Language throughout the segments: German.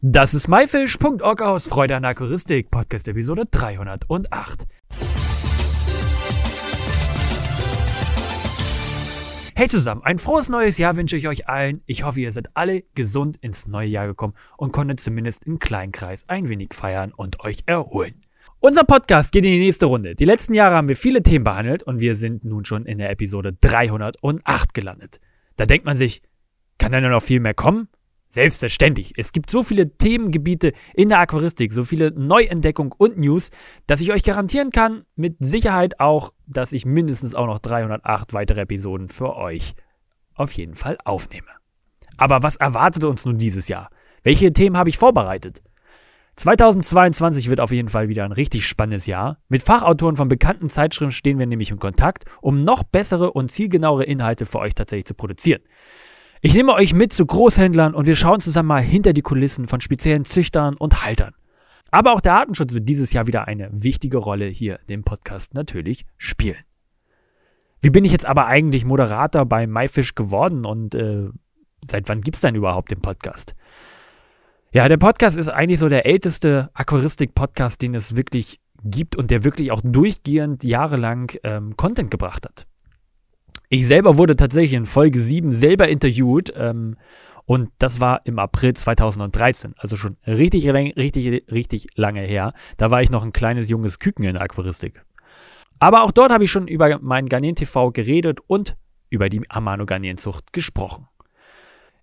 Das ist myfish.org aus Freude an Aquaristik, Podcast Episode 308. Hey zusammen, ein frohes neues Jahr wünsche ich euch allen. Ich hoffe, ihr seid alle gesund ins neue Jahr gekommen und konntet zumindest im kleinen Kreis ein wenig feiern und euch erholen. Unser Podcast geht in die nächste Runde. Die letzten Jahre haben wir viele Themen behandelt und wir sind nun schon in der Episode 308 gelandet. Da denkt man sich, kann da noch viel mehr kommen? Selbstverständlich. Es gibt so viele Themengebiete in der Aquaristik, so viele Neuentdeckungen und News, dass ich euch garantieren kann, mit Sicherheit auch, dass ich mindestens auch noch 308 weitere Episoden für euch auf jeden Fall aufnehme. Aber was erwartet uns nun dieses Jahr? Welche Themen habe ich vorbereitet? 2022 wird auf jeden Fall wieder ein richtig spannendes Jahr. Mit Fachautoren von bekannten Zeitschriften stehen wir nämlich in Kontakt, um noch bessere und zielgenauere Inhalte für euch tatsächlich zu produzieren. Ich nehme euch mit zu Großhändlern und wir schauen zusammen mal hinter die Kulissen von speziellen Züchtern und Haltern. Aber auch der Artenschutz wird dieses Jahr wieder eine wichtige Rolle hier im Podcast natürlich spielen. Wie bin ich jetzt aber eigentlich Moderator bei MyFish geworden und äh, seit wann gibt es denn überhaupt den Podcast? Ja, der Podcast ist eigentlich so der älteste Aquaristik-Podcast, den es wirklich gibt und der wirklich auch durchgehend jahrelang ähm, Content gebracht hat. Ich selber wurde tatsächlich in Folge 7 selber interviewt ähm, und das war im April 2013, also schon richtig, richtig, richtig lange her. Da war ich noch ein kleines junges Küken in der Aquaristik. Aber auch dort habe ich schon über meinen Garnelen TV geredet und über die Amano Garnelenzucht gesprochen.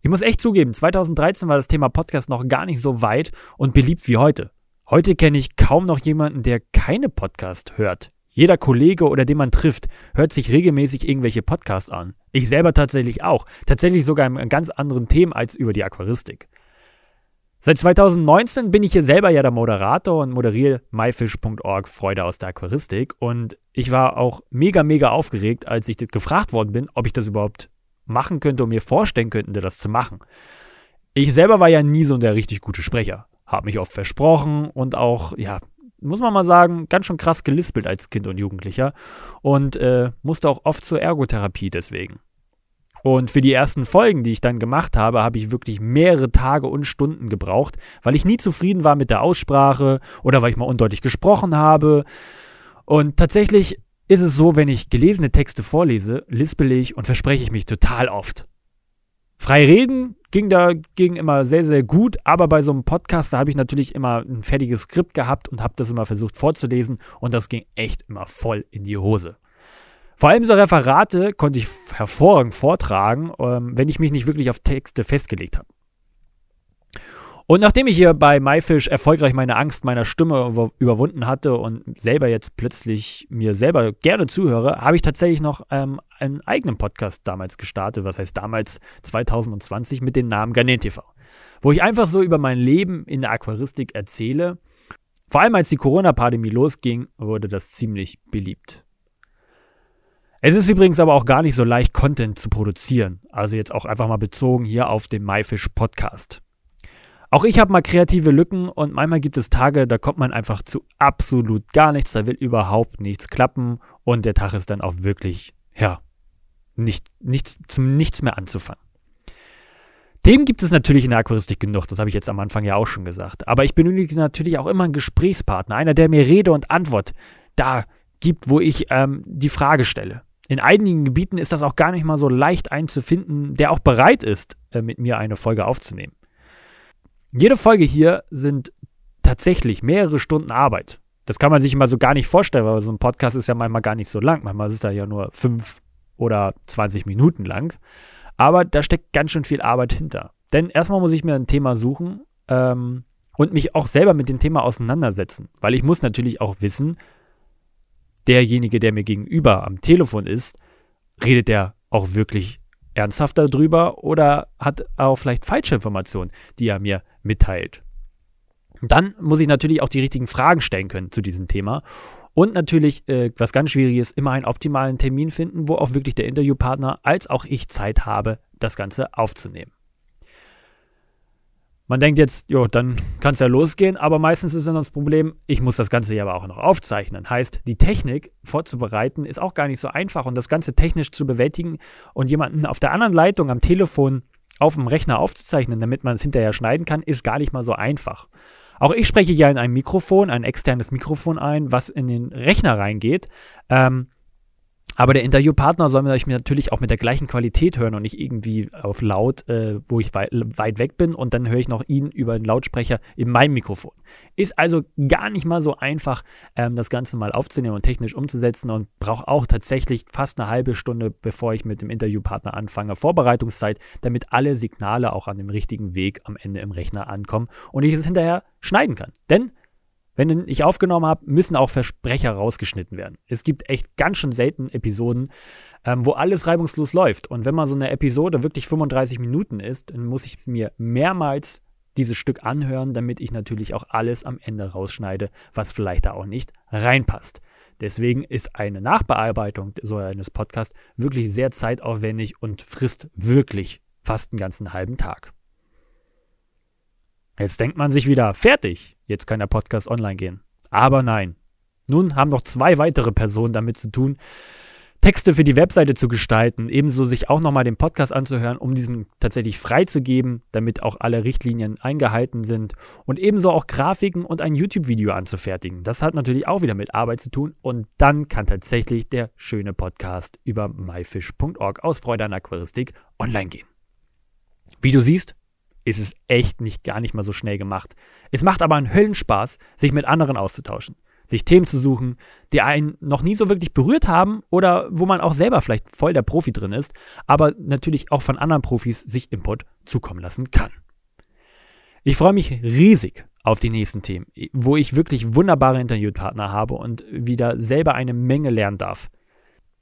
Ich muss echt zugeben, 2013 war das Thema Podcast noch gar nicht so weit und beliebt wie heute. Heute kenne ich kaum noch jemanden, der keine Podcast hört. Jeder Kollege oder den man trifft, hört sich regelmäßig irgendwelche Podcasts an. Ich selber tatsächlich auch. Tatsächlich sogar in ganz anderen Themen als über die Aquaristik. Seit 2019 bin ich hier selber ja der Moderator und moderiere myfish.org Freude aus der Aquaristik. Und ich war auch mega, mega aufgeregt, als ich gefragt worden bin, ob ich das überhaupt machen könnte und mir vorstellen könnte, das zu machen. Ich selber war ja nie so der richtig gute Sprecher. Habe mich oft versprochen und auch, ja, muss man mal sagen, ganz schön krass gelispelt als Kind und Jugendlicher und äh, musste auch oft zur Ergotherapie deswegen. Und für die ersten Folgen, die ich dann gemacht habe, habe ich wirklich mehrere Tage und Stunden gebraucht, weil ich nie zufrieden war mit der Aussprache oder weil ich mal undeutlich gesprochen habe. Und tatsächlich ist es so, wenn ich gelesene Texte vorlese, lispel ich und verspreche ich mich total oft. Frei reden ging dagegen immer sehr, sehr gut, aber bei so einem Podcast, da habe ich natürlich immer ein fertiges Skript gehabt und habe das immer versucht vorzulesen und das ging echt immer voll in die Hose. Vor allem so Referate konnte ich hervorragend vortragen, ähm, wenn ich mich nicht wirklich auf Texte festgelegt habe. Und nachdem ich hier bei MyFish erfolgreich meine Angst meiner Stimme überwunden hatte und selber jetzt plötzlich mir selber gerne zuhöre, habe ich tatsächlich noch ähm, einen eigenen Podcast damals gestartet, was heißt damals 2020 mit dem Namen Garnet TV, wo ich einfach so über mein Leben in der Aquaristik erzähle. Vor allem als die Corona-Pandemie losging, wurde das ziemlich beliebt. Es ist übrigens aber auch gar nicht so leicht, Content zu produzieren. Also jetzt auch einfach mal bezogen hier auf den MyFish Podcast. Auch ich habe mal kreative Lücken und manchmal gibt es Tage, da kommt man einfach zu absolut gar nichts, da will überhaupt nichts klappen und der Tag ist dann auch wirklich, ja, nicht, nicht, zum nichts mehr anzufangen. Themen gibt es natürlich in der Aquaristik genug, das habe ich jetzt am Anfang ja auch schon gesagt. Aber ich benötige natürlich auch immer einen Gesprächspartner, einer, der mir Rede und Antwort da gibt, wo ich ähm, die Frage stelle. In einigen Gebieten ist das auch gar nicht mal so leicht einzufinden, der auch bereit ist, äh, mit mir eine Folge aufzunehmen. Jede Folge hier sind tatsächlich mehrere Stunden Arbeit. Das kann man sich immer so gar nicht vorstellen, weil so ein Podcast ist ja manchmal gar nicht so lang. Manchmal ist er ja nur fünf oder 20 Minuten lang. Aber da steckt ganz schön viel Arbeit hinter. Denn erstmal muss ich mir ein Thema suchen ähm, und mich auch selber mit dem Thema auseinandersetzen. Weil ich muss natürlich auch wissen, derjenige, der mir gegenüber am Telefon ist, redet der auch wirklich ernsthaft darüber oder hat auch vielleicht falsche Informationen, die er mir mitteilt. Dann muss ich natürlich auch die richtigen Fragen stellen können zu diesem Thema. Und natürlich, äh, was ganz schwierig ist, immer einen optimalen Termin finden, wo auch wirklich der Interviewpartner als auch ich Zeit habe, das Ganze aufzunehmen. Man denkt jetzt, jo, dann kann es ja losgehen, aber meistens ist dann das Problem, ich muss das Ganze ja aber auch noch aufzeichnen. Heißt, die Technik vorzubereiten ist auch gar nicht so einfach und das Ganze technisch zu bewältigen und jemanden auf der anderen Leitung am Telefon auf dem Rechner aufzuzeichnen, damit man es hinterher schneiden kann, ist gar nicht mal so einfach. Auch ich spreche ja in ein Mikrofon, ein externes Mikrofon ein, was in den Rechner reingeht. Ähm, aber der Interviewpartner soll mich natürlich auch mit der gleichen Qualität hören und nicht irgendwie auf laut, äh, wo ich weit, weit, weg bin und dann höre ich noch ihn über den Lautsprecher in meinem Mikrofon. Ist also gar nicht mal so einfach, ähm, das Ganze mal aufzunehmen und technisch umzusetzen und braucht auch tatsächlich fast eine halbe Stunde, bevor ich mit dem Interviewpartner anfange, Vorbereitungszeit, damit alle Signale auch an dem richtigen Weg am Ende im Rechner ankommen und ich es hinterher schneiden kann. Denn wenn ich aufgenommen habe, müssen auch Versprecher rausgeschnitten werden. Es gibt echt ganz schön selten Episoden, ähm, wo alles reibungslos läuft. Und wenn mal so eine Episode wirklich 35 Minuten ist, dann muss ich mir mehrmals dieses Stück anhören, damit ich natürlich auch alles am Ende rausschneide, was vielleicht da auch nicht reinpasst. Deswegen ist eine Nachbearbeitung so eines Podcasts wirklich sehr zeitaufwendig und frisst wirklich fast einen ganzen halben Tag. Jetzt denkt man sich wieder, fertig, jetzt kann der Podcast online gehen. Aber nein. Nun haben noch zwei weitere Personen damit zu tun, Texte für die Webseite zu gestalten, ebenso sich auch nochmal den Podcast anzuhören, um diesen tatsächlich freizugeben, damit auch alle Richtlinien eingehalten sind und ebenso auch Grafiken und ein YouTube-Video anzufertigen. Das hat natürlich auch wieder mit Arbeit zu tun und dann kann tatsächlich der schöne Podcast über myfish.org aus Freude an Aquaristik online gehen. Wie du siehst, ist es echt nicht gar nicht mal so schnell gemacht. Es macht aber einen Höllenspaß, sich mit anderen auszutauschen, sich Themen zu suchen, die einen noch nie so wirklich berührt haben oder wo man auch selber vielleicht voll der Profi drin ist, aber natürlich auch von anderen Profis sich Input zukommen lassen kann. Ich freue mich riesig auf die nächsten Themen, wo ich wirklich wunderbare Interviewpartner habe und wieder selber eine Menge lernen darf.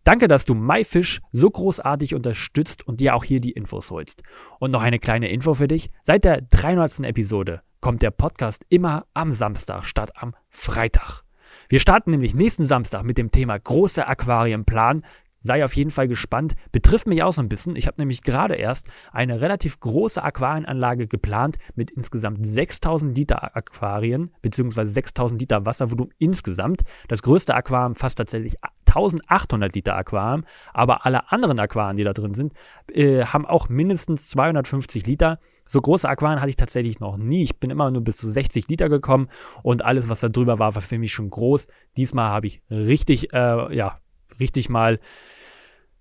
Danke, dass du MyFish so großartig unterstützt und dir auch hier die Infos holst. Und noch eine kleine Info für dich. Seit der 300. Episode kommt der Podcast immer am Samstag statt am Freitag. Wir starten nämlich nächsten Samstag mit dem Thema große Aquarienplan, sei auf jeden Fall gespannt. Betrifft mich auch so ein bisschen. Ich habe nämlich gerade erst eine relativ große Aquarienanlage geplant mit insgesamt 6000 Liter Aquarien bzw. 6000 Liter Wasservolumen insgesamt. Das größte Aquarium fasst tatsächlich 1800 Liter Aquarium, aber alle anderen Aquarien, die da drin sind, äh, haben auch mindestens 250 Liter. So große Aquarien hatte ich tatsächlich noch nie. Ich bin immer nur bis zu 60 Liter gekommen und alles, was da drüber war, war für mich schon groß. Diesmal habe ich richtig, äh, ja, richtig mal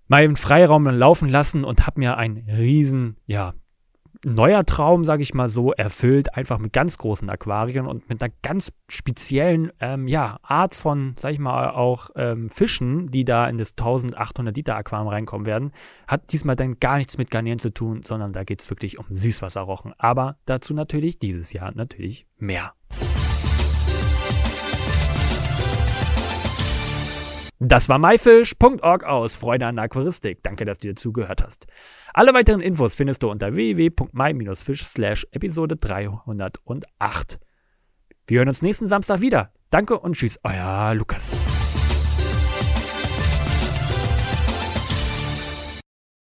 meinen Freiraum laufen lassen und habe mir einen riesen, ja, neuer Traum, sage ich mal so, erfüllt, einfach mit ganz großen Aquarien und mit einer ganz speziellen ähm, ja, Art von, sage ich mal, auch ähm, Fischen, die da in das 1800 Liter Aquarium reinkommen werden. Hat diesmal dann gar nichts mit Garnieren zu tun, sondern da geht es wirklich um Süßwasserrochen. Aber dazu natürlich dieses Jahr natürlich mehr. Das war myfish.org aus Freude an Aquaristik. Danke, dass du dir zugehört hast. Alle weiteren Infos findest du unter www.my-fish slash Episode 308. Wir hören uns nächsten Samstag wieder. Danke und tschüss, euer Lukas.